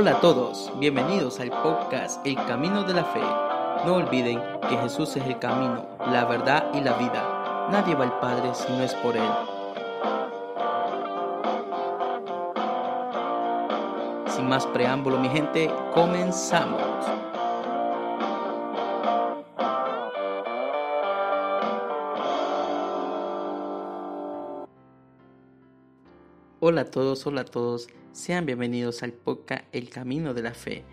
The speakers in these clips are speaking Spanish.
Hola a todos, bienvenidos al podcast El Camino de la Fe. No olviden que Jesús es el camino, la verdad y la vida. Nadie va al Padre si no es por Él. Sin más preámbulo, mi gente, comenzamos. Hola a todos, hola a todos, sean bienvenidos al podcast El Camino de la Fe.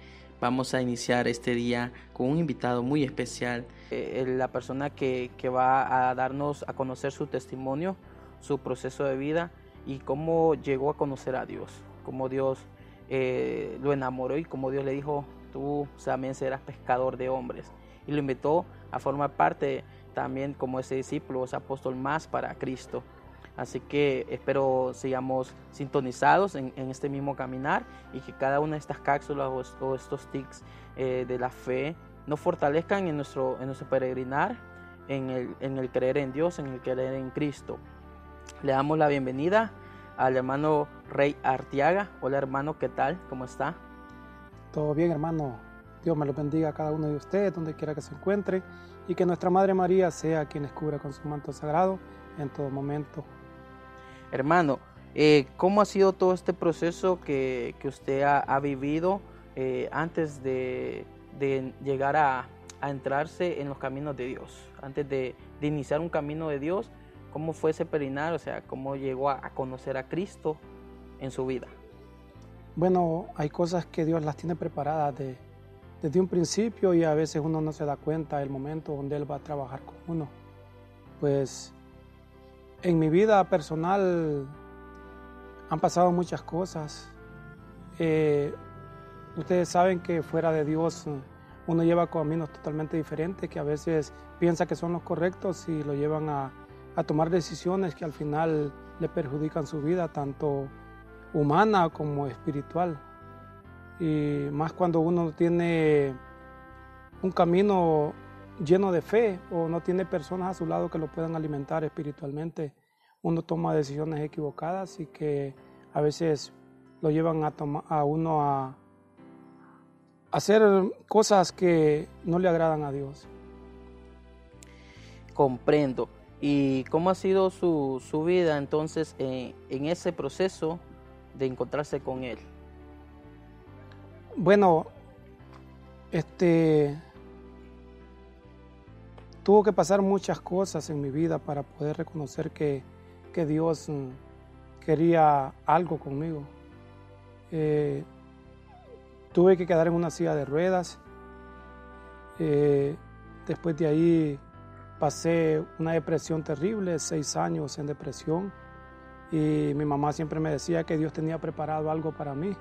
Vamos a iniciar este día con un invitado muy especial, eh, la persona que, que, va a darnos a conocer su testimonio, su proceso de vida y cómo llegó a conocer a Dios, cómo Dios eh, lo enamoró y cómo Dios le dijo, tú también serás pescador de hombres. Y lo invitó a formar parte también como ese discípulo, ese apóstol más para Cristo. Así que espero sigamos sintonizados en, este mismo caminar y que cada una de estas cápsulas o, estos tics eh, de la fe nos fortalezcan en nuestro, en nuestro peregrinar, en el, en el creer en Dios, en el creer en Cristo. Le damos la bienvenida al hermano Rey Artiaga. Hola hermano, ¿qué tal? ¿Cómo está? Todo bien hermano. Dios me lo bendiga a cada uno de ustedes, donde quiera que se encuentre, y que nuestra Madre María sea quien les cubra con su manto sagrado en todo momento. Hermano, eh, ¿cómo ha sido todo este proceso que, usted ha, vivido eh, antes de, llegar a, entrarse en los caminos de Dios? Antes de, iniciar un camino de Dios, ¿cómo fue ese perinar? O sea, ¿cómo llegó a, conocer a Cristo en su vida? Bueno, hay cosas que Dios las tiene preparadas desde un principio y a veces uno no se da cuenta del momento donde Él va a trabajar con uno. Pues en mi vida personal han pasado muchas cosas. Eh, ustedes saben que fuera de Dios uno lleva caminos totalmente diferentes que a veces piensa que son los correctos y lo llevan a, tomar decisiones que al final le perjudican su vida, tanto humana como espiritual. Y más cuando uno tiene un camino lleno de fe o no tiene personas a su lado que lo puedan alimentar espiritualmente, uno toma decisiones equivocadas y que a veces lo llevan a, a uno a hacer cosas que no le agradan a Dios. Comprendo. ¿Y cómo ha sido su, vida entonces en, en ese proceso de encontrarse con Él? Bueno, este, Tuvo que pasar muchas cosas en mi vida para poder reconocer que, Dios mm, quería algo conmigo. Eh, tuve que quedar en una silla de ruedas. Eh, después de ahí pasé una depresión terrible, seis años en depresión. Y mi mamá siempre me decía que Dios tenía preparado algo para mí,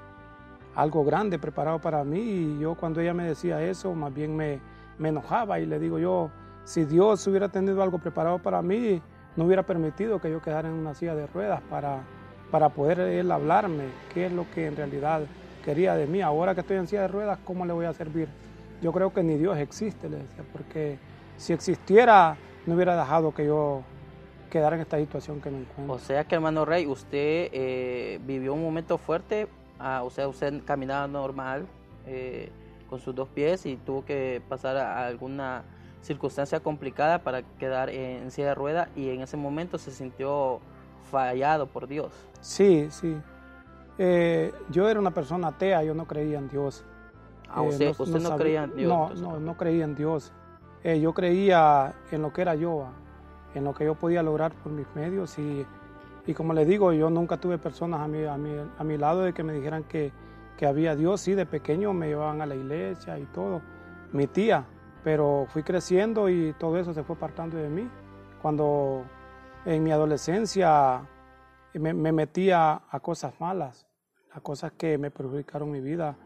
algo grande preparado para mí. Y yo cuando ella me decía eso, más bien me, me enojaba y le digo yo, si Dios hubiera tenido algo preparado para mí, no hubiera permitido que yo quedara en una silla de ruedas para, para poder Él hablarme qué es lo que en realidad quería de mí. Ahora que estoy en silla de ruedas, ¿cómo le voy a servir? Yo creo que ni Dios existe, le decía, porque si existiera, no hubiera dejado que yo quedara en esta situación que me encuentro. O sea que, hermano Rey, usted eh, vivió un momento fuerte, ah, o sea, usted caminaba normal eh, con sus dos pies y tuvo que pasar a alguna circunstancia complicada para quedar en silla de rueda y en ese momento se sintió fallado por Dios. Sí, sí. Eh, yo era una persona atea, yo no creía en Dios. Ah, usted, no, usted no, creía en Dios. No, no, no creía en Dios. Eh, yo creía en lo que era yo, en lo que yo podía lograr por mis medios y, y como le digo, yo nunca tuve personas a mi, a mi, a mi lado de que me dijeran que, que había Dios. Sí, de pequeño me llevaban a la iglesia y todo. Mi tía, pero fui creciendo y todo eso se fue apartando de mí. Cuando en mi adolescencia me, metía a cosas malas, a cosas que me perjudicaron mi vida.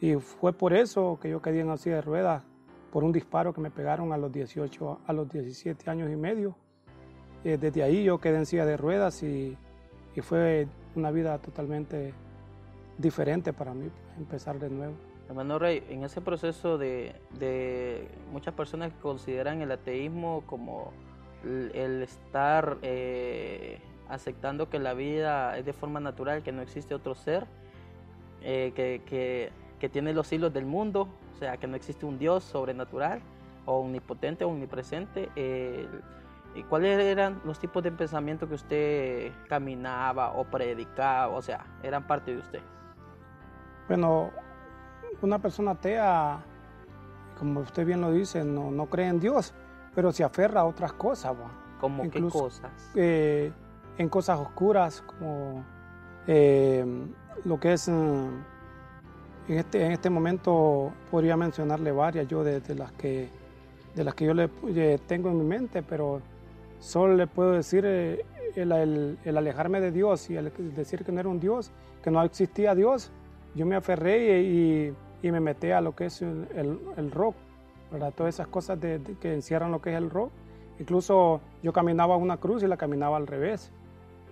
Y fue por eso que yo quedé en la silla de ruedas, por un disparo que me pegaron a los 18, a los 17 años y medio. Eh, desde ahí yo quedé en silla de ruedas y fue una vida totalmente diferente para mí, empezar de nuevo. Hermano Rey, en ese proceso de, muchas personas consideran el ateísmo como el, estar eh, aceptando que la vida es de forma natural, que no existe otro ser, eh, que, tiene los hilos del mundo, o sea, que no existe un Dios sobrenatural o omnipotente o omnipresente. ¿Y cuáles eran los tipos de pensamiento que usted caminaba o predicaba? O sea, eran parte de usted. Bueno, una persona atea, como usted bien lo dice, no, no cree en Dios, pero se aferra a otras cosas. ¿Cómo qué cosas? Eh, en cosas oscuras, como eh, lo que es... Eh, en este, en este momento podría mencionarle varias yo de, las que de las que yo le, tengo en mi mente, pero solo le puedo decir el, el, alejarme de Dios y el decir que no era un Dios, que no existía Dios. Yo me aferré y, y me metí a lo que es el, el rock, ¿verdad? todas esas cosas de, que encierran lo que es el rock. Incluso yo caminaba una cruz y la caminaba al revés.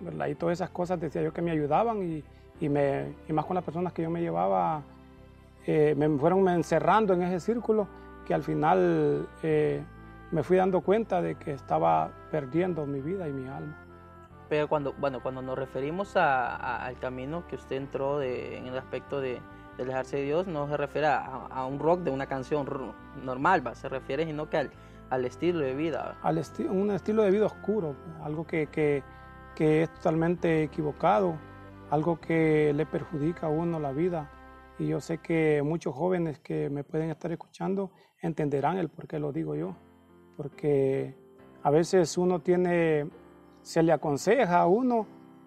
¿verdad? Y todas esas cosas decía yo que me ayudaban y, y, me, y más con las personas que yo me llevaba, eh, me fueron encerrando en ese círculo que al final eh, me fui dando cuenta de que estaba perdiendo mi vida y mi alma. Pero cuando, bueno, cuando nos referimos a, al camino que usted entró de, en el aspecto de, de alejarse de Dios, no se refiere a, un rock de una canción normal, ¿va? se refiere sino que al, al estilo de vida. Al un estilo de vida oscuro, algo que, que, que, es totalmente equivocado, algo que le perjudica a uno la vida. Y yo sé que muchos jóvenes que me pueden estar escuchando entenderán el por qué lo digo yo. Porque a veces uno tiene, se le aconseja a uno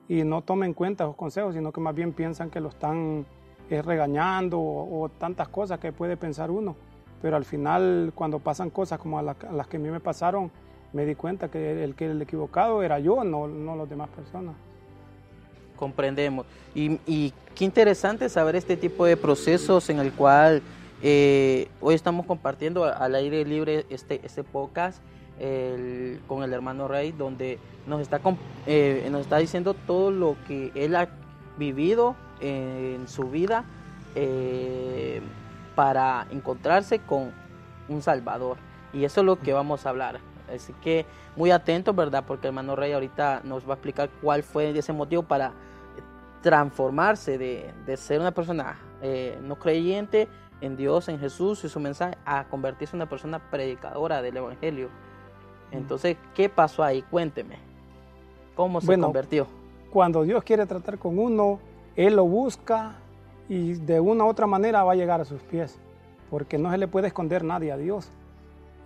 y no toma en cuenta los consejos, sino que más bien piensan que lo están eh, regañando o, tantas cosas que puede pensar uno pero al final cuando pasan cosas como a, las que a mí me pasaron, me di cuenta que el que el equivocado era yo, no, no las demás personas. Comprendemos. Y, qué interesante saber este tipo de procesos en el cual eh, hoy estamos compartiendo al aire libre este, este podcast con el hermano Rey, donde nos está, eh, nos está diciendo todo lo que él ha vivido en su vida. Eh, para encontrarse con un Salvador. Y eso es lo que vamos a hablar. Así que muy atentos, ¿verdad? Porque el hermano Rey ahorita nos va a explicar cuál fue ese motivo para transformarse de, de ser una persona eh, no creyente en Dios, en Jesús y su mensaje, a convertirse en una persona predicadora del Evangelio. Entonces, ¿qué pasó ahí? Cuénteme. ¿Cómo se convirtió? Cuando Dios quiere tratar con uno, Él lo busca, y de una u otra manera va a llegar a sus pies, porque no se le puede esconder nadie a Dios.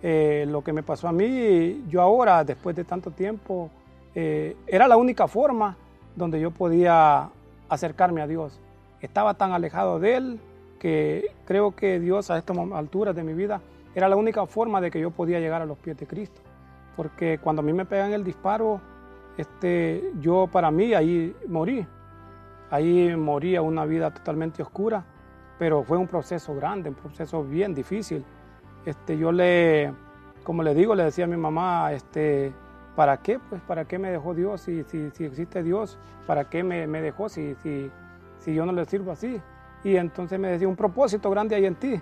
Eh, lo que me pasó a mí, yo ahora, después de tanto tiempo, eh, era la única forma donde yo podía acercarme a Dios. Estaba tan alejado de Él que creo que Dios a estas alturas de mi vida era la única forma de que yo podía llegar a los pies de Cristo. Porque cuando a mí me pegan el disparo, este, yo para mí ahí morí. Ahí moría una vida totalmente oscura, pero fue un proceso grande, un proceso bien difícil. Este, yo le, como le digo, le decía a mi mamá, este, ¿para qué? Pues, ¿para qué me dejó Dios? Si, si, si existe Dios, ¿para qué me, me dejó si, si, si yo no le sirvo así? Y entonces me decía, un propósito grande hay en ti.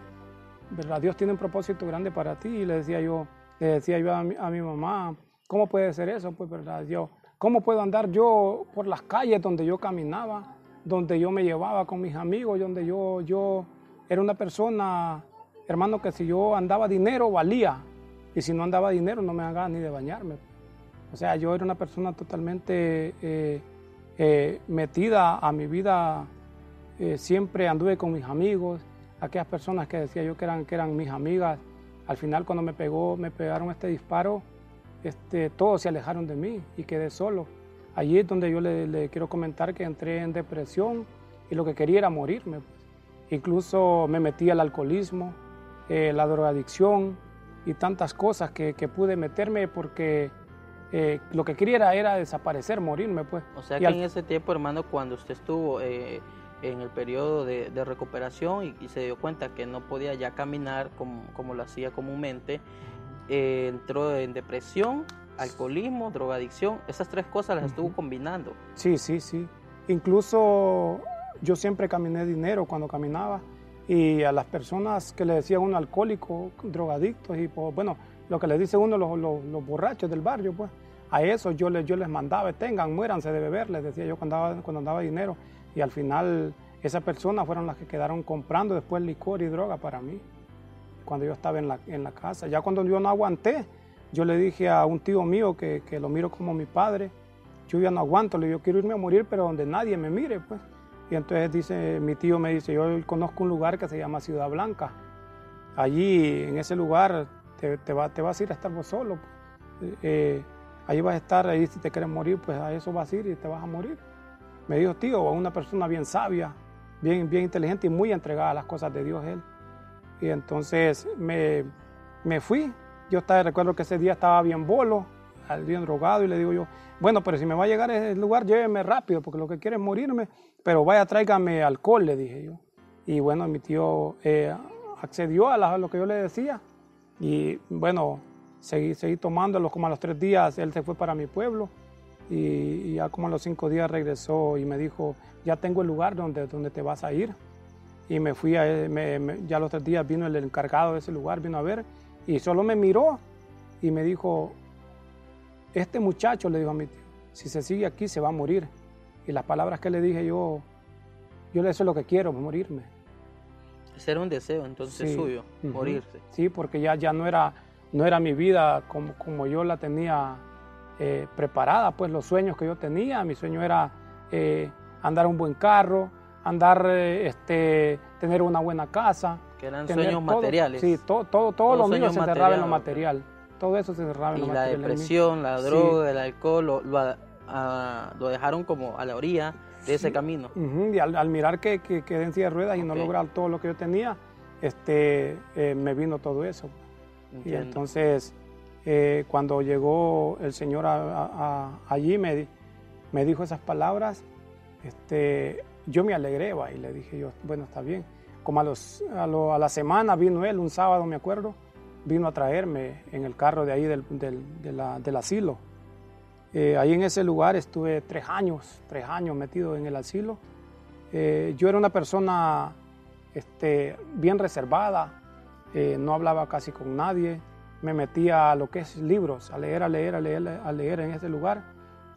¿verdad? Dios tiene un propósito grande para ti. Y le decía yo, le decía yo a mi, mamá, ¿cómo puede ser eso? Pues, ¿verdad? Yo, ¿cómo puedo andar yo por las calles donde yo caminaba? donde yo me llevaba con mis amigos, donde yo, yo era una persona, hermano, que si yo andaba dinero valía, y si no andaba dinero no me haga ni de bañarme. O sea, yo era una persona totalmente eh, eh, metida a mi vida, eh, siempre anduve con mis amigos, aquellas personas que decía yo que eran, que eran mis amigas, al final cuando me pegó, me pegaron este disparo, este, todos se alejaron de mí y quedé solo. Allí es donde yo le, quiero comentar que entré en depresión y lo que quería era morirme. Incluso me metí al alcoholismo, eh, la drogadicción y tantas cosas que, pude meterme porque eh, lo que quería era, desaparecer, morirme. Pues. O sea que en ese tiempo, hermano, cuando usted estuvo eh, en el periodo de, recuperación y, se dio cuenta que no podía ya caminar como, como lo hacía comúnmente, entró en depresión alcoholismo, drogadicción, esas tres cosas las estuvo combinando. Sí, sí, sí. Incluso yo siempre caminé dinero cuando caminaba y a las personas que le decía uno alcohólico, drogadictos y pues, bueno, lo que le dice uno los, los, borrachos del barrio, pues a eso yo les, yo les mandaba, tengan, muéranse de beber, les decía yo cuando andaba, cuando andaba dinero y al final esas personas fueron las que quedaron comprando después licor y droga para mí, cuando yo estaba en la, en la casa. Ya cuando yo no aguanté, yo le dije a un tío mío que, que lo miro como mi padre, yo ya no aguanto, digo, quiero irme a morir, pero donde nadie me mire, pues. Y entonces dice, mi tío me dice, yo conozco un lugar que se llama Ciudad Blanca. Allí, en ese lugar, te, te, va, te vas a ir a estar vos solo. Pues. Eh, ahí vas a estar, ahí si te quieres morir, pues a eso vas a ir y te vas a morir. Me dijo, tío, una persona bien sabia, bien, bien inteligente y muy entregada a las cosas de Dios él. Y entonces me, me fui. Yo estaba, recuerdo que ese día estaba bien bolo, bien drogado y le digo yo, bueno, pero si me va a llegar a ese lugar, lléveme rápido, porque lo que quiere es morirme, pero vaya, tráigame alcohol, le dije yo. Y bueno, mi tío eh, accedió a, lo que yo le decía y bueno, seguí, seguí tomándolo como a los tres días, él se fue para mi pueblo y, ya como a los cinco días regresó y me dijo, ya tengo el lugar donde, donde te vas a ir. Y me fui, a, ya los tres días vino el encargado de ese lugar, vino a ver y solo me miró y me dijo, este muchacho, le dijo a mi tío, si se sigue aquí se va a morir. Y las palabras que le dije yo, yo le es lo que quiero, morirme. Ese era un deseo entonces suyo, morirse. Sí, porque ya, ya no, era, no era mi vida como, como yo la tenía eh, preparada, pues los sueños que yo tenía, mi sueño era eh, andar un buen carro, andar, eh, este, tener una buena casa. Que eran sueños materiales. Sí, todo, todo, todo lo mío se encerraba en lo material. Todo eso se encerraba en lo material. Y la depresión, la droga, el alcohol, lo, lo, dejaron como a la orilla de ese camino. Y al, mirar que, que quedé en silla de ruedas y no lograr todo lo que yo tenía, este, me vino todo eso. Y entonces eh, cuando llegó el Señor allí, me, me, dijo esas palabras, este, yo me alegré y le dije yo, bueno, está bien. Como a, los, a, la semana vino él, un sábado me acuerdo, vino a traerme en el carro de ahí del, del, asilo. Eh, ahí en ese lugar estuve tres años, tres años metido en el asilo. Eh, yo era una persona este, bien reservada, no hablaba casi con nadie, me metía a lo que es libros, a leer, a leer, a leer, a leer en ese lugar,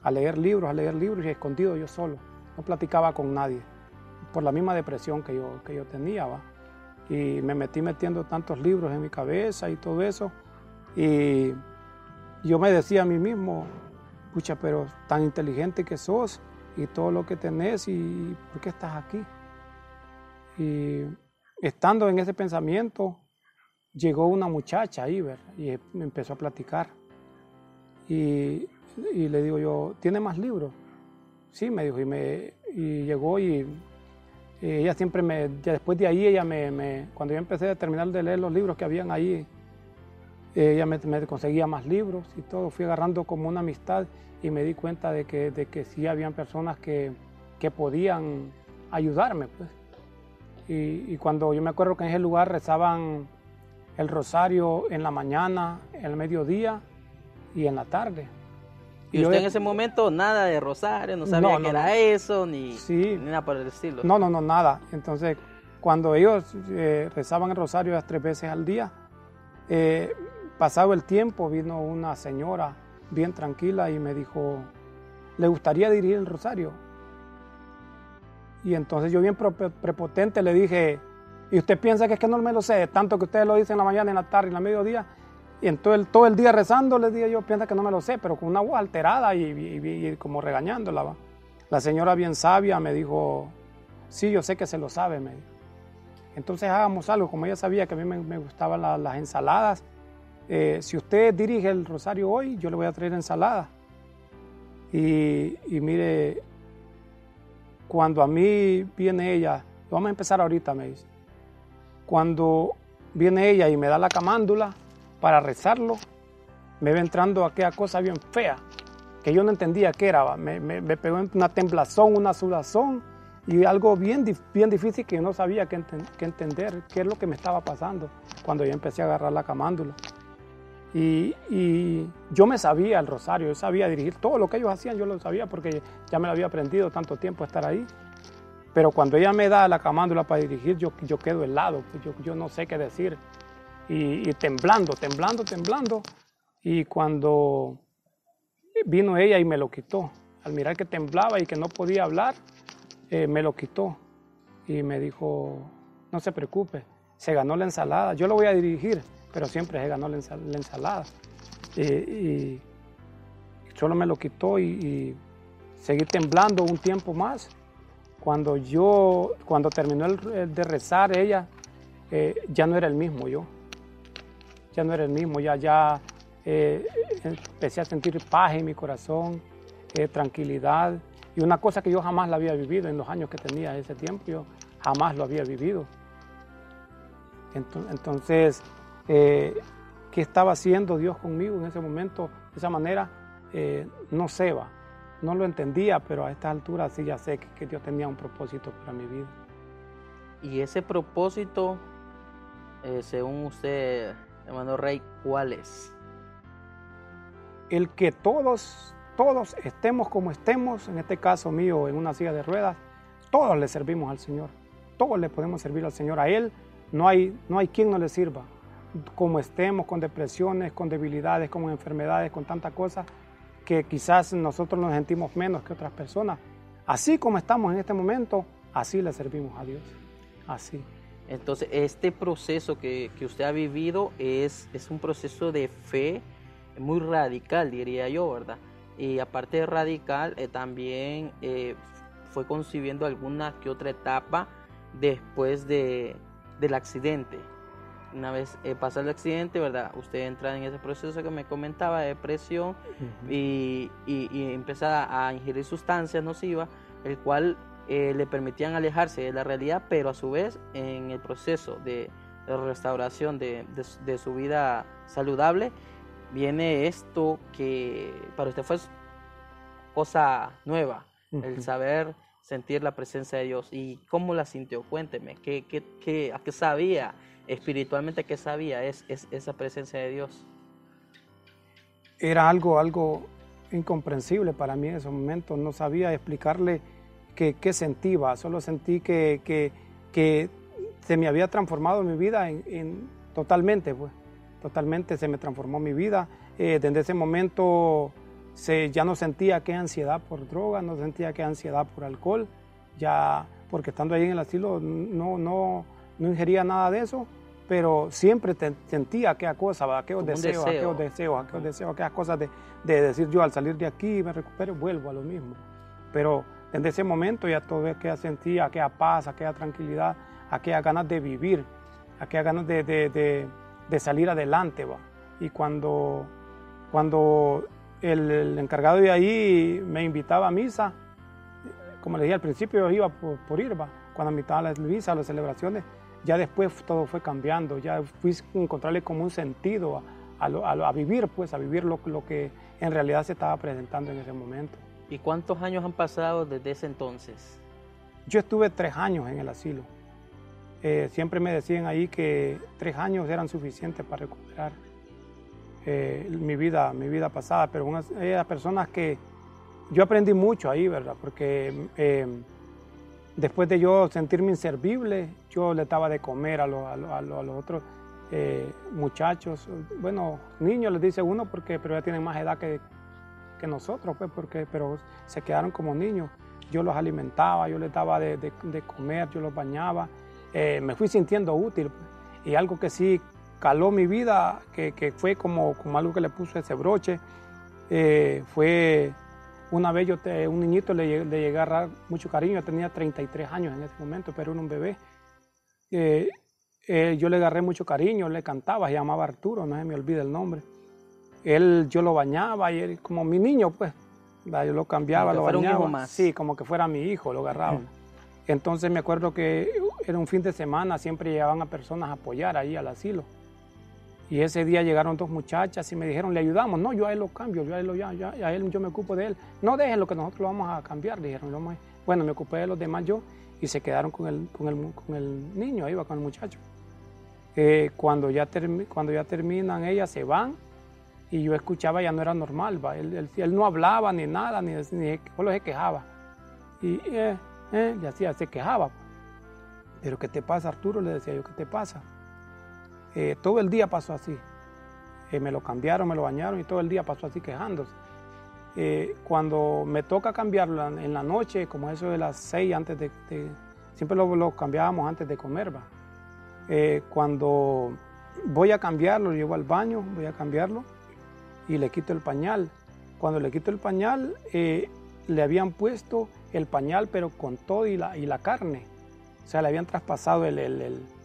a leer libros, a leer libros y escondido yo solo. No platicaba con nadie, por la misma depresión que yo, que yo tenía. ¿va? Y me metí metiendo tantos libros en mi cabeza y todo eso. Y yo me decía a mí mismo, pucha, pero tan inteligente que sos y todo lo que tenés y ¿por qué estás aquí? Y estando en ese pensamiento, llegó una muchacha ahí, y me empezó a platicar. Y, le digo yo, ¿tiene más libros? Sí, me dijo, y, me, y llegó y, ella siempre me, después de ahí, ella me, cuando yo empecé a terminar de leer los libros que habían ahí, ella me, conseguía más libros y todo, fui agarrando como una amistad y me di cuenta de que, de que sí habían personas que, que podían ayudarme, pues. Y, y, cuando yo me acuerdo que en ese lugar rezaban el rosario en la mañana, en el mediodía y en la tarde. ¿Y, usted en ese momento nada de rosario, no sabía que era eso, ni, nada por el estilo? No, no, no, nada. Entonces, cuando ellos eh, rezaban el rosario las tres veces al día, eh, pasado el tiempo vino una señora bien tranquila y me dijo, ¿le gustaría dirigir el rosario? Y entonces yo bien prepotente le dije, y usted piensa que es que no me lo sé, tanto que ustedes lo dicen en la mañana, en la tarde, en la mediodía, y en todo el, día rezando, les dije yo, piensa que no me lo sé, pero con una voz alterada y, como regañándola. La señora bien sabia me dijo, sí, yo sé que se lo sabe, me dijo. Entonces hagamos algo, como ella sabía que a mí me, gustaban las ensaladas, eh, si usted dirige el rosario hoy, yo le voy a traer ensalada. Y, y mire, cuando a mí viene ella, vamos a empezar ahorita, me dice cuando viene ella y me da la camándula para rezarlo, me ve entrando aquella cosa bien fea, que yo no entendía qué era. Me, me, pegó una temblazón, una sudazón y algo bien, bien difícil que yo no sabía qué, entender, qué es lo que me estaba pasando cuando yo empecé a agarrar la camándula. Y, y, yo me sabía el rosario, yo sabía dirigir todo lo que ellos hacían, yo lo sabía porque ya me lo había aprendido tanto tiempo estar ahí. Pero cuando ella me da la camándula para dirigir, yo, yo quedo helado, pues yo, yo no sé qué decir. Y, temblando, temblando, temblando. Y cuando vino ella y me lo quitó, al mirar que temblaba y que no podía hablar, eh, me lo quitó. y me dijo, no se preocupe, se ganó la ensalada, yo lo voy a dirigir, pero siempre se ganó la, ensalada. Y, solo me lo quitó y, seguí temblando un tiempo más. Cuando yo, cuando terminó el, de rezar ella, eh, ya no era el mismo yo. Ya no era el mismo, ya, ya eh, empecé a sentir paz en mi corazón, eh, tranquilidad. Y una cosa que yo jamás la había vivido en los años que tenía ese tiempo, yo jamás lo había vivido. Entonces, ¿qué estaba haciendo Dios conmigo en ese momento? De esa manera, no sé, va. No lo entendía, pero a esta altura sí ya sé que, que Dios tenía un propósito para mi vida. Y ese propósito, según usted, hermano Rey, ¿cuál es? El que todos, todos estemos como estemos, en este caso mío, en una silla de ruedas, todos le servimos al Señor. Todos le podemos servir al Señor. A Él no hay, no hay quien no le sirva. Como estemos, con depresiones, con debilidades, con enfermedades, con tantas cosas, que quizás nosotros nos sentimos menos que otras personas. Así como estamos en este momento, así le servimos a Dios. Así. Entonces, este proceso que, usted ha vivido es, es, un proceso de fe muy radical, diría yo, ¿verdad? Y aparte de radical, eh, también eh, fue concibiendo alguna que otra etapa después de, del accidente. Una vez eh, pasa el accidente, ¿verdad? Usted entra en ese proceso que me comentaba de depresión y, y, y empieza a ingerir sustancias nocivas, el cual eh, le permitían alejarse de la realidad, pero a su vez en el proceso de, restauración de, su vida saludable, viene esto que para usted fue cosa nueva, el saber sentir la presencia de Dios. ¿Y cómo la sintió? Cuénteme, ¿qué, qué, a qué sabía espiritualmente? ¿Qué sabía es, esa presencia de Dios? Era algo, algo incomprensible para mí en ese momento. No sabía explicarle que, sentía, solo sentí que, que, se me había transformado mi vida en, totalmente, pues, totalmente se me transformó mi vida. Eh, desde ese momento se, ya no sentía que ansiedad por droga, no sentía que ansiedad por alcohol, ya porque estando ahí en el asilo no, no, no ingería nada de eso, pero siempre sentía aquella cosa, aquellos deseos, aquellos deseos, aquellos deseos, aquellas cosas de, de, decir yo al salir de aquí me recupero, vuelvo a lo mismo. Pero desde ese momento ya todo aquella sentía, aquella paz, aquella tranquilidad, aquellas ganas de vivir, aquellas ganas de, salir adelante. ¿va? Y cuando, cuando el, encargado de ahí me invitaba a misa, como le dije al principio, yo iba por, ir, ¿va? cuando invitaba a las misas, a las celebraciones, ya después todo fue cambiando, ya fui a encontrarle como un sentido a, vivir, pues, a vivir lo, lo que en realidad se estaba presentando en ese momento. ¿Y cuántos años han pasado desde ese entonces? Yo estuve tres años en el asilo. Eh, siempre me decían ahí que tres años eran suficientes para recuperar eh, mi, vida, mi vida pasada, pero unas personas que yo aprendí mucho ahí, ¿verdad? Porque eh, después de yo sentirme inservible, yo le daba de comer a, a, los otros muchachos, bueno, niños les dice uno, porque, pero ya tienen más edad que, que nosotros, pues, porque, pero se quedaron como niños. Yo los alimentaba, yo les daba de, comer, yo los bañaba. Eh, me fui sintiendo útil. Y algo que sí caló mi vida, que, que fue como, como algo que le puso ese broche, eh, fue una vez yo te, un niñito le, le llegué a agarrar mucho cariño, tenía 33 años en ese momento, pero era un bebé. Eh, yo le agarré mucho cariño, le cantaba, se llamaba Arturo, no se me olvida el nombre. Él, yo lo bañaba y él, como mi niño, pues, yo lo cambiaba, lo bañaba. más. Sí, como que fuera mi hijo, lo agarraba. Entonces me acuerdo que era un fin de semana, siempre llevaban a personas a apoyar ahí al asilo. Y ese día llegaron dos muchachas y me dijeron, le ayudamos. No, yo a él lo cambio, yo a él, lo, ya, a él yo me ocupo de él. No dejen lo que nosotros lo vamos a cambiar, dijeron. Bueno, me ocupé de los demás yo y se quedaron con el, con el, con el niño, ahí va con el muchacho. Eh, cuando, ya cuando ya terminan ellas se van y yo escuchaba ya no era normal, ¿va? Él, él, no hablaba ni nada, ni, ni solo se quejaba. Y, eh, eh, y así, se quejaba. Pero ¿qué te pasa, Arturo? Le decía yo, ¿qué te pasa? Eh, todo el día pasó así. Eh, me lo cambiaron, me lo bañaron y todo el día pasó así quejándose. Eh, cuando me toca cambiarlo en la noche, como eso de las seis antes de, siempre lo, cambiábamos antes de comer. ¿va? Cuando voy a cambiarlo, llevo al baño, voy a cambiarlo y le quito el pañal. Cuando le quito el pañal, le habían puesto el pañal, pero con todo y la, y la carne. O sea, le habían traspasado el, el, el,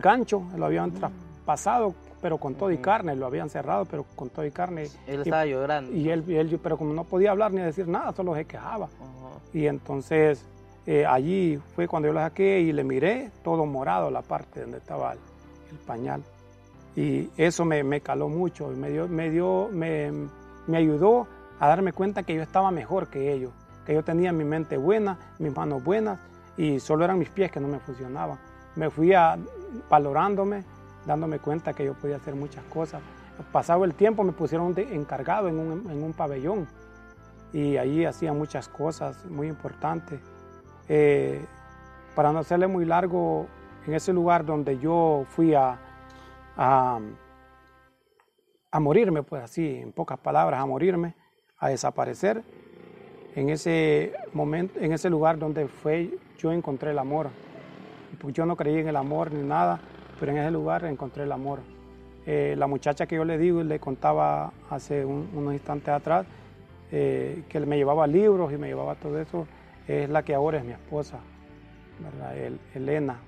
gancho, lo habían traspasado, pero con todo y carne, lo habían cerrado, pero con todo y carne. Él estaba llorando. Y él, él, pero como no podía hablar ni decir nada, solo se quejaba. Y entonces eh, allí fue cuando yo lo saqué y le miré todo morado la parte donde estaba el, pañal. Y eso me, me, caló mucho, me, dio, me, dio, me, me ayudó a darme cuenta que yo estaba mejor que ellos, que yo tenía mi mente buena, mis manos buenas y solo eran mis pies que no me funcionaban. Me fui a, valorándome, dándome cuenta que yo podía hacer muchas cosas. Pasado el tiempo me pusieron encargado en un, pabellón y allí hacía muchas cosas muy importantes. Eh, para no hacerle muy largo, en ese lugar donde yo fui a, a, a, morirme, pues así, en pocas palabras, a morirme, a desaparecer, en ese momento, en ese lugar donde fue, yo encontré el amor. Pues yo no creí en el amor ni nada, pero en ese lugar encontré el amor. Eh, la muchacha que yo le digo y le contaba hace unos instantes atrás, eh, que me llevaba libros y me llevaba todo eso, es la que ahora es mi esposa, ¿verdad? Elena.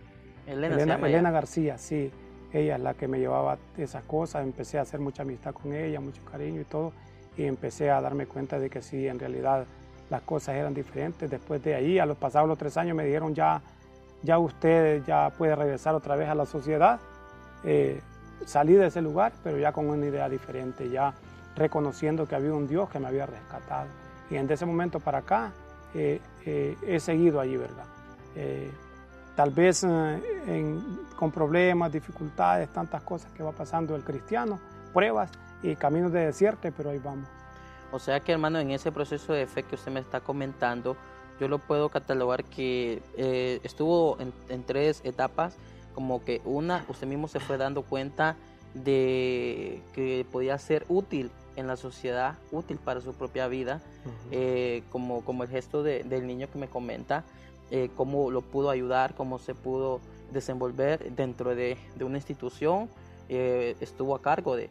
Elena, Elena, García, sí. Ella es la que me llevaba esas cosas. Empecé a hacer mucha amistad con ella, mucho cariño y todo. Y empecé a darme cuenta de que sí, en realidad las cosas eran diferentes. Después de ahí, a los pasados los tres años, me dijeron ya, ya usted ya puede regresar otra vez a la sociedad. Eh, salí de ese lugar, pero ya con una idea diferente, ya reconociendo que había un Dios que me había rescatado. Y en ese momento para acá eh, eh, he seguido allí, ¿verdad? Eh, tal vez con problemas, dificultades, tantas cosas que va pasando el cristiano, pruebas y caminos de desierto, pero ahí vamos. O sea que hermano, en ese proceso de fe que usted me está comentando, yo lo puedo catalogar que estuvo en, en, tres etapas, como que una, usted mismo se fue dando cuenta de que podía ser útil en la sociedad, útil para su propia vida, eh, como, como el gesto del niño que me comenta, eh, cómo lo pudo ayudar, cómo se pudo desenvolver dentro de, una institución, eh, estuvo a cargo de,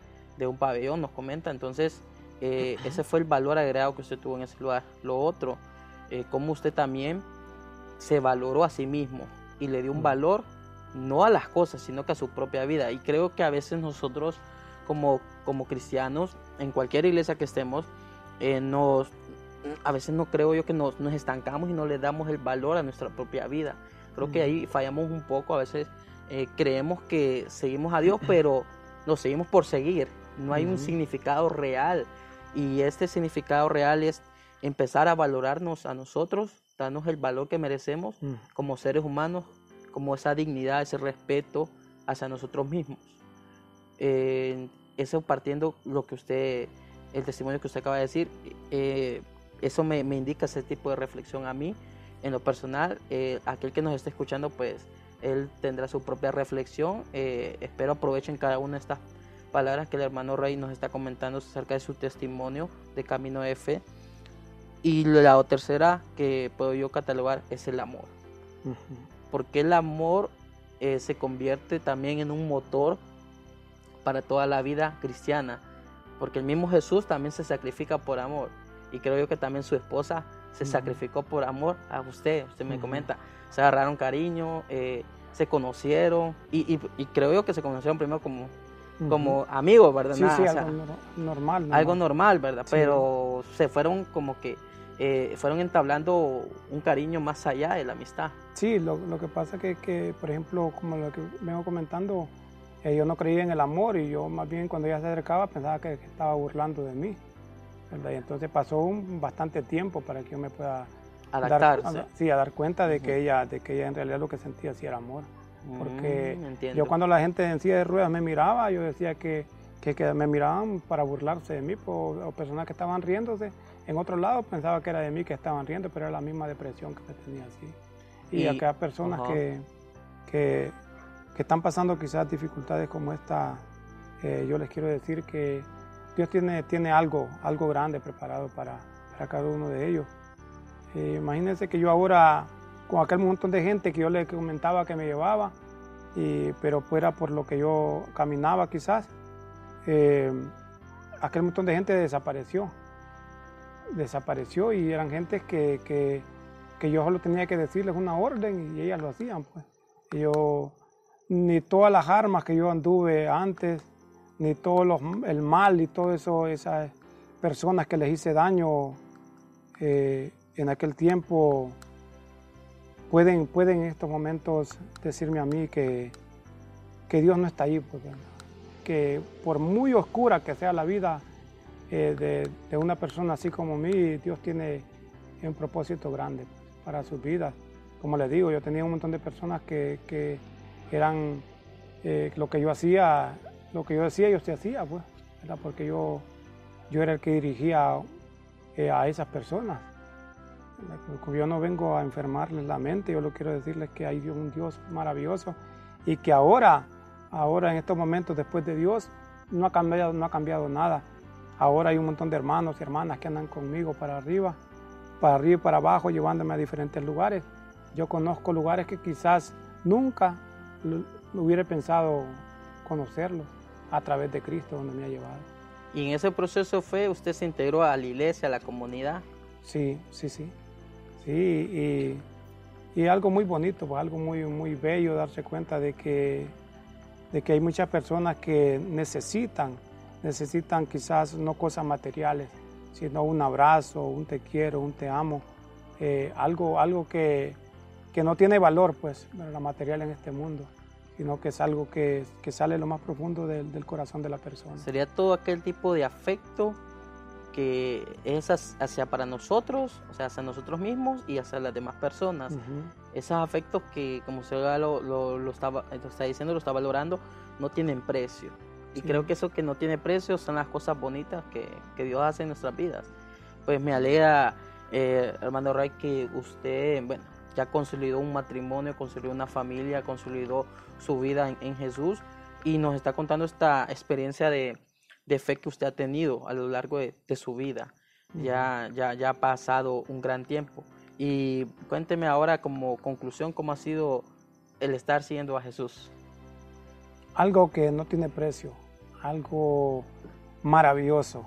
un pabellón, nos comenta, entonces ese fue el valor agregado que usted tuvo en ese lugar. Lo otro, cómo usted también se valoró a sí mismo y le dio un valor no a las cosas, sino que a su propia vida. Y creo que a veces nosotros como, como cristianos, en cualquier iglesia que estemos, eh, nos, a veces no creo yo que nos, nos, estancamos y no le damos el valor a nuestra propia vida. Creo que ahí fallamos un poco, a veces eh, creemos que seguimos a Dios, pero nos seguimos por seguir. No hay un significado real. Y este significado real es empezar a valorarnos a nosotros, darnos el valor que merecemos como seres humanos, como esa dignidad, ese respeto hacia nosotros mismos. Eh, eso partiendo lo que usted, el testimonio que usted acaba de decir, eh, eso me, indica ese tipo de reflexión a mí. En lo personal, eh, aquel que nos esté escuchando, pues él tendrá su propia reflexión. espero aprovechen cada una de estas palabras que el hermano Rey nos está comentando acerca de su testimonio de camino de fe. Y la tercera que puedo yo catalogar es el amor. Porque el amor se convierte también en un motor para toda la vida cristiana, porque el mismo Jesús también se sacrifica por amor. Y creo yo que también su esposa se sacrificó por amor a usted, usted me comenta, se agarraron cariño, eh, se conocieron. Y, creo yo que se conocieron primero como, como amigos, ¿verdad? Sí, sí, algo normal, Algo normal, ¿verdad? Pero se fueron como que eh, fueron entablando un cariño más allá de la amistad. Sí, lo, lo que pasa que, que, por ejemplo, como lo que vengo comentando, yo no creía en el amor y yo más bien cuando ella se acercaba pensaba que, estaba burlando de mí. Y entonces pasó un, bastante tiempo para que yo me pueda adaptarse. Dar, sí, a dar cuenta de que ella, de que ella en realidad lo que sentía sí era amor. Porque mm, yo cuando la gente en silla de ruedas me miraba, yo decía que, que, me miraban para burlarse de mí, o, personas que estaban riéndose. En otro lado pensaba que era de mí que estaban riendo, pero era la misma depresión que me tenía así. Y, y aquellas personas que, que que están pasando quizás dificultades como esta, eh, yo les quiero decir que Dios tiene, tiene algo, algo grande preparado para, para cada uno de ellos. Eh, imagínense que yo ahora con aquel montón de gente que yo le comentaba que me llevaba, y, pero fuera por lo que yo caminaba quizás, eh, aquel montón de gente desapareció. Desapareció y eran gente que, que, yo solo tenía que decirles una orden y ellas lo hacían. Pues. yo, ni todas las armas que yo anduve antes, ni todo el mal y todo eso, esas personas que les hice daño eh, en aquel tiempo, pueden, pueden en estos momentos decirme a mí que, que Dios no está ahí, pues, que por muy oscura que sea la vida eh, de, una persona así como mí, Dios tiene un propósito grande para sus vidas. Como les digo, yo tenía un montón de personas que, que eran eh, lo que yo hacía, lo que yo decía, yo se hacía, pues, porque yo, yo era el que dirigía eh, a esas personas. Yo no vengo a enfermarles la mente, yo lo quiero decirles que hay un Dios maravilloso y que ahora, ahora en estos momentos después de Dios, no ha cambiado, no ha cambiado nada. Ahora hay un montón de hermanos y hermanas que andan conmigo para arriba, para arriba y para abajo, llevándome a diferentes lugares. Yo conozco lugares que quizás nunca hubiera pensado conocerlos a través de Cristo donde me ha llevado. ¿Y en ese proceso fue, usted se integró a la iglesia, a la comunidad? Sí, sí, sí. Sí, y, y algo muy bonito, pues, algo muy, muy bello darse cuenta de que, de que hay muchas personas que necesitan, necesitan quizás no cosas materiales, sino un abrazo, un te quiero, un te amo, eh, algo, algo que, que, no tiene valor, pues, la material en este mundo sino que es algo que, que sale lo más profundo del, del, corazón de la persona. Sería todo aquel tipo de afecto que es hacia para nosotros, o sea, hacia nosotros mismos y hacia las demás personas. Esos afectos que, como usted lo, lo, lo, estaba, está diciendo, lo está valorando, no tienen precio. Y sí. creo que eso que no tiene precio son las cosas bonitas que, que Dios hace en nuestras vidas. Pues me alegra, eh, hermano Ray, que usted, bueno, ya consolidó un matrimonio, consolidó una familia, consolidó su vida en, en Jesús y nos está contando esta experiencia de, de fe que usted ha tenido a lo largo de, de su vida. Ya, ya, ya ha pasado un gran tiempo. Y cuénteme ahora como conclusión cómo ha sido el estar siguiendo a Jesús. Algo que no tiene precio, algo maravilloso.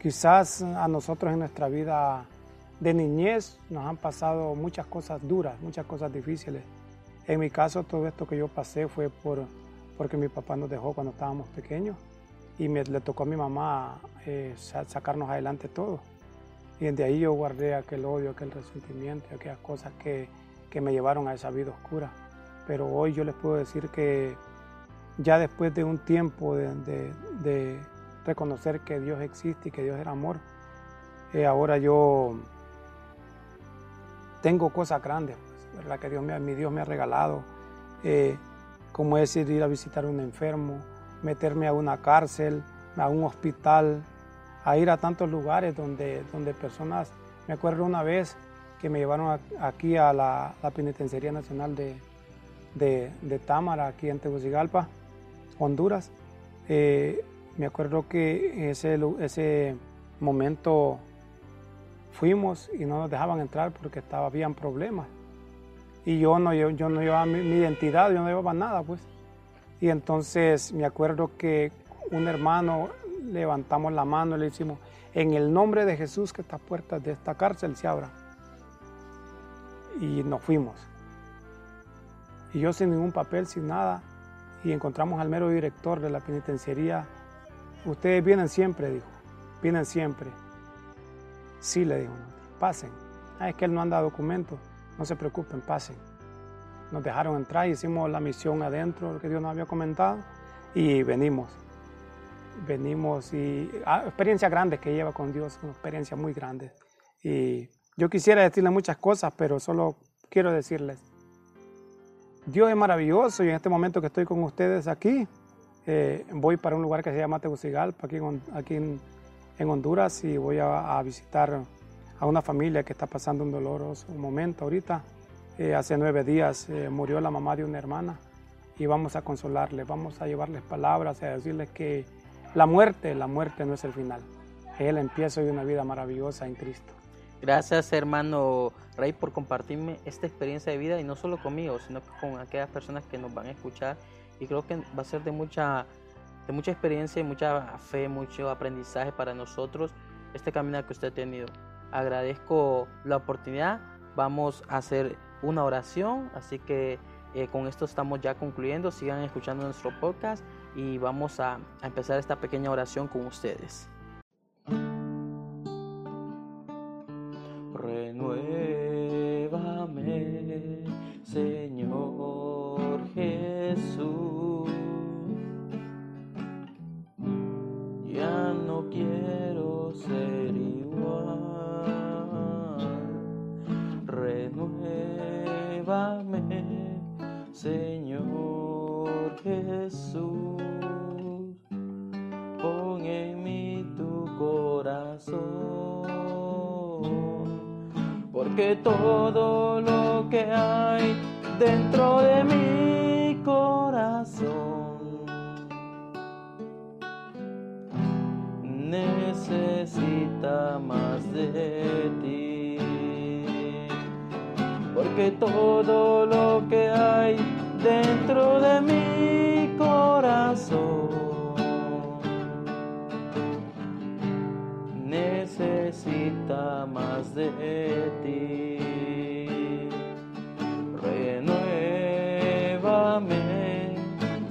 Quizás a nosotros en nuestra vida de niñez nos han pasado muchas cosas duras, muchas cosas difíciles. En mi caso, todo esto que yo pasé fue por, porque mi papá nos dejó cuando estábamos pequeños y me, le tocó a mi mamá eh, sacarnos adelante todo. Y desde ahí yo guardé aquel odio, aquel resentimiento, aquellas cosas que, que me llevaron a esa vida oscura. Pero hoy yo les puedo decir que ya después de un tiempo de, de, reconocer que Dios existe y que Dios era amor, eh, ahora yo tengo cosas grandes, pues, ¿verdad? Que Dios mi Dios me ha regalado, eh, como es ir a visitar a un enfermo, meterme a una cárcel, a un hospital, a ir a tantos lugares donde, donde personas, me acuerdo una vez que me llevaron aquí a la, la, Penitenciaría Nacional de, de, de, Támara, aquí en Tegucigalpa, Honduras. Eh, me acuerdo que ese, ese momento fuimos y no nos dejaban entrar porque estaba, habían problemas. Y yo no, yo, yo no llevaba mi, identidad, yo no llevaba nada, pues. Y entonces me acuerdo que un hermano levantamos la mano y le decimos, en el nombre de Jesús que estas puertas de esta cárcel se abran. Y nos fuimos. Y yo sin ningún papel, sin nada, y encontramos al mero director de la penitenciaría. Ustedes vienen siempre, dijo, vienen siempre. Sí, le dijo, pasen. Ah, es que él no anda documentos, no se preocupen, pasen. Nos dejaron entrar, hicimos la misión adentro, lo que Dios nos había comentado, y venimos. Venimos y ah, experiencias grandes que lleva con Dios, experiencias muy grandes. Y yo quisiera decirle muchas cosas, pero solo quiero decirles, Dios es maravilloso y en este momento que estoy con ustedes aquí, eh, voy para un lugar que se llama Tegucigalpa, aquí, en, Honduras y voy a, visitar a una familia que está pasando un doloroso momento ahorita. Eh, hace nueve días eh, murió la mamá de una hermana y vamos a consolarles, vamos a llevarles palabras, a decirles que la muerte, la muerte no es el final, es el empiezo de una vida maravillosa en Cristo. Gracias, hermano Rey, por compartirme esta experiencia de vida y no solo conmigo, sino con aquellas personas que nos van a escuchar. Y creo que va a ser de mucha, de mucha experiencia y mucha fe, mucho aprendizaje para nosotros este camino que usted ha tenido. Agradezco la oportunidad. Vamos a hacer una oración, así que eh, con esto estamos ya concluyendo. Sigan escuchando nuestro podcast y vamos a, a empezar esta pequeña oración con ustedes.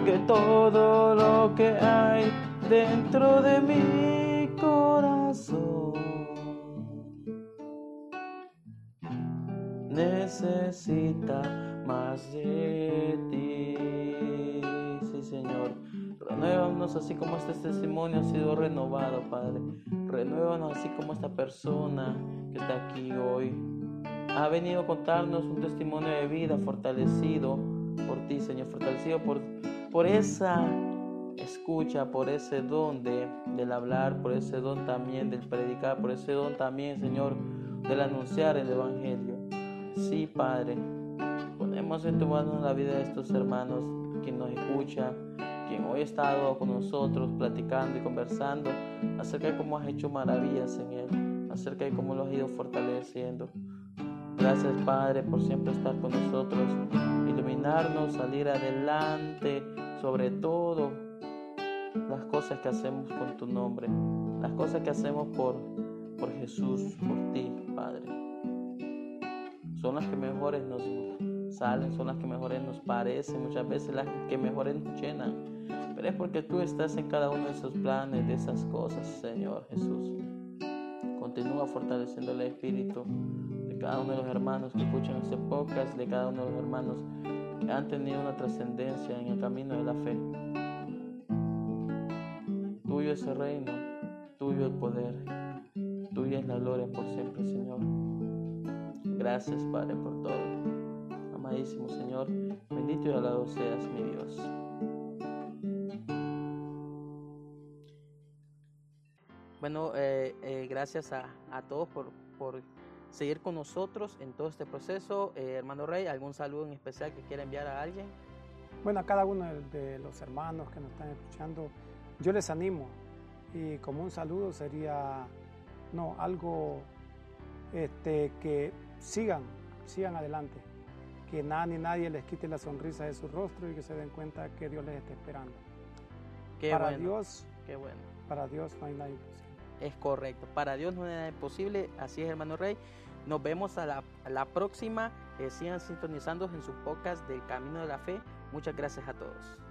porque todo lo que hay dentro de mi corazón necesita más de ti. Sí, Señor. Renuévanos así como este testimonio ha sido renovado, Padre. Renuévanos así como esta persona que está aquí hoy ha venido a contarnos un testimonio de vida fortalecido por ti, Señor. Fortalecido por, por esa escucha, por ese don de, del hablar, por ese don también del predicar, por ese don también, Señor, del anunciar el Evangelio. Sí, Padre, ponemos en tu mano la vida de estos hermanos, quien nos escucha, quien hoy ha estado con nosotros platicando y conversando acerca de cómo has hecho maravillas en Él, acerca de cómo lo has ido fortaleciendo. Gracias Padre por siempre estar con nosotros, iluminarnos, salir adelante, sobre todo las cosas que hacemos con tu nombre, las cosas que hacemos por, por Jesús, por ti, Padre son las que mejores nos salen, son las que mejores nos parecen, muchas veces las que mejores nos llenan. Pero es porque tú estás en cada uno de esos planes, de esas cosas, Señor Jesús. Continúa fortaleciendo el espíritu cada uno de los hermanos que escuchan este podcast, de cada uno de los hermanos que han tenido una trascendencia en el camino de la fe. Tuyo es el reino, tuyo el poder, tuya es la gloria por siempre, Señor. Gracias, Padre, por todo. Amadísimo Señor, bendito y alabado seas, mi Dios. Bueno, eh, eh, gracias a, todos por, por, seguir con nosotros en todo este proceso. Eh, hermano Rey, ¿algún saludo en especial que quiera enviar a alguien? Bueno, a cada uno de los hermanos que nos están escuchando, yo les animo y como un saludo sería, no, algo este, que sigan, sigan adelante. Que nada ni nadie les quite la sonrisa de su rostro y que se den cuenta que Dios les está esperando. para Dios, qué bueno. Para Dios no hay nada imposible. Es correcto. Para Dios no hay nada imposible. Así es, hermano Rey. Nos vemos a la, próxima. Eh, sigan sintonizando en su podcast del Camino de la Fe. Muchas gracias a todos.